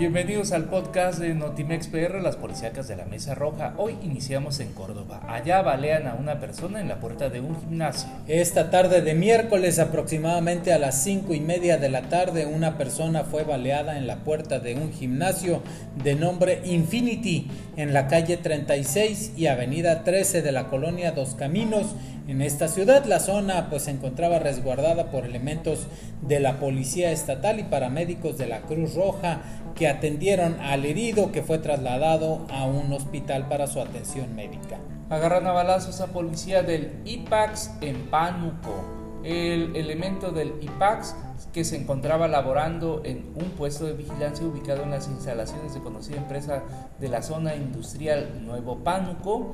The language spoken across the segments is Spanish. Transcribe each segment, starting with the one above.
Bienvenidos al podcast de Notimex PR, las policíacas de la Mesa Roja. Hoy iniciamos en Córdoba. Allá balean a una persona en la puerta de un gimnasio. Esta tarde de miércoles, aproximadamente a las cinco y media de la tarde, una persona fue baleada en la puerta de un gimnasio de nombre Infinity en la calle 36 y avenida 13 de la colonia Dos Caminos. En esta ciudad la zona pues se encontraba resguardada por elementos de la Policía Estatal y paramédicos de la Cruz Roja que atendieron al herido que fue trasladado a un hospital para su atención médica. Agarran a balazos a policía del IPAX en Pánuco. El elemento del IPAX que se encontraba laborando en un puesto de vigilancia ubicado en las instalaciones de conocida empresa de la zona industrial Nuevo Pánuco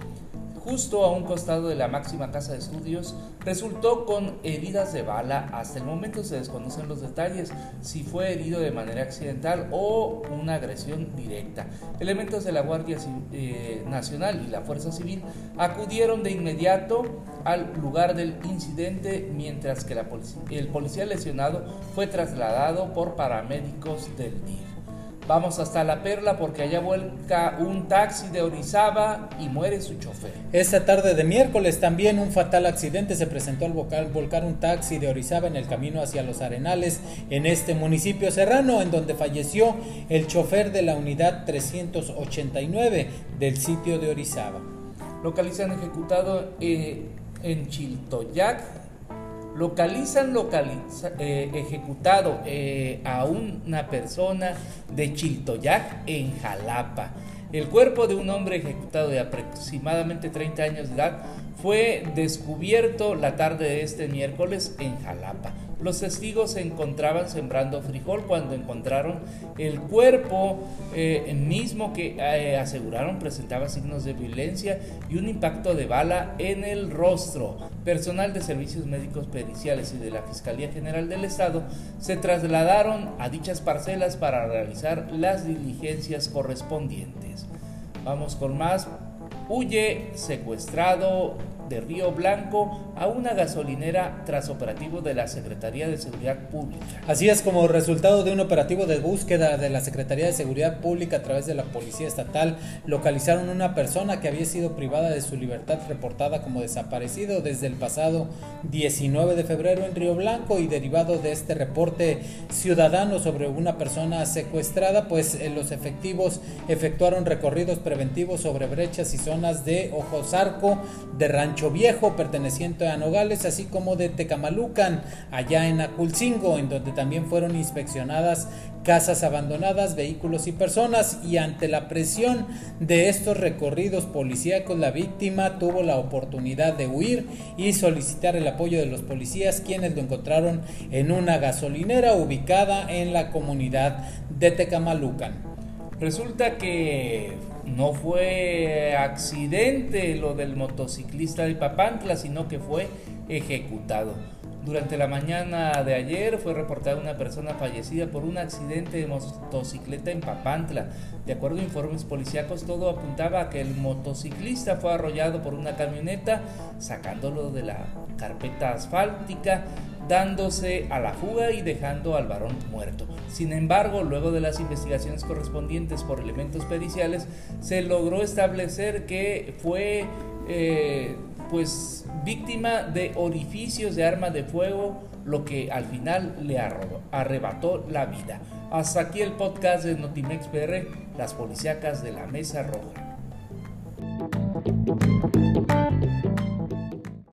justo a un costado de la máxima casa de estudios, resultó con heridas de bala. Hasta el momento se desconocen los detalles, si fue herido de manera accidental o una agresión directa. Elementos de la Guardia eh, Nacional y la Fuerza Civil acudieron de inmediato al lugar del incidente, mientras que el policía lesionado fue trasladado por paramédicos del DIF. Vamos hasta La Perla porque allá vuelca un taxi de Orizaba y muere su chofer. Esta tarde de miércoles también un fatal accidente se presentó al volcar un taxi de Orizaba en el camino hacia Los Arenales en este municipio serrano en donde falleció el chofer de la unidad 389 del sitio de Orizaba. Localizan ejecutado eh, en Chiltoyac localizan localiza, eh, ejecutado eh, a una persona de Chiltoyac en Jalapa. El cuerpo de un hombre ejecutado de aproximadamente 30 años de edad fue descubierto la tarde de este miércoles en Jalapa. Los testigos se encontraban sembrando frijol cuando encontraron el cuerpo eh, mismo que eh, aseguraron presentaba signos de violencia y un impacto de bala en el rostro. Personal de servicios médicos periciales y de la Fiscalía General del Estado se trasladaron a dichas parcelas para realizar las diligencias correspondientes. Vamos con más. Huye secuestrado de Río Blanco a una gasolinera tras operativo de la Secretaría de Seguridad Pública. Así es como resultado de un operativo de búsqueda de la Secretaría de Seguridad Pública a través de la Policía Estatal, localizaron una persona que había sido privada de su libertad reportada como desaparecido desde el pasado 19 de febrero en Río Blanco y derivado de este reporte ciudadano sobre una persona secuestrada, pues eh, los efectivos efectuaron recorridos preventivos sobre brechas y zonas de Ojosarco, de Viejo, perteneciente a Nogales, así como de Tecamalucan, allá en Aculcingo, en donde también fueron inspeccionadas casas abandonadas, vehículos y personas, y ante la presión de estos recorridos policíacos, la víctima tuvo la oportunidad de huir y solicitar el apoyo de los policías, quienes lo encontraron en una gasolinera ubicada en la comunidad de Tecamalucan. Resulta que no fue accidente lo del motociclista de Papantla, sino que fue ejecutado. Durante la mañana de ayer fue reportada una persona fallecida por un accidente de motocicleta en Papantla. De acuerdo a informes policíacos, todo apuntaba a que el motociclista fue arrollado por una camioneta, sacándolo de la carpeta asfáltica dándose a la fuga y dejando al varón muerto. Sin embargo, luego de las investigaciones correspondientes por elementos periciales, se logró establecer que fue eh, pues víctima de orificios de arma de fuego, lo que al final le arrebató la vida. Hasta aquí el podcast de Notimex PR, las policíacas de la Mesa Roja.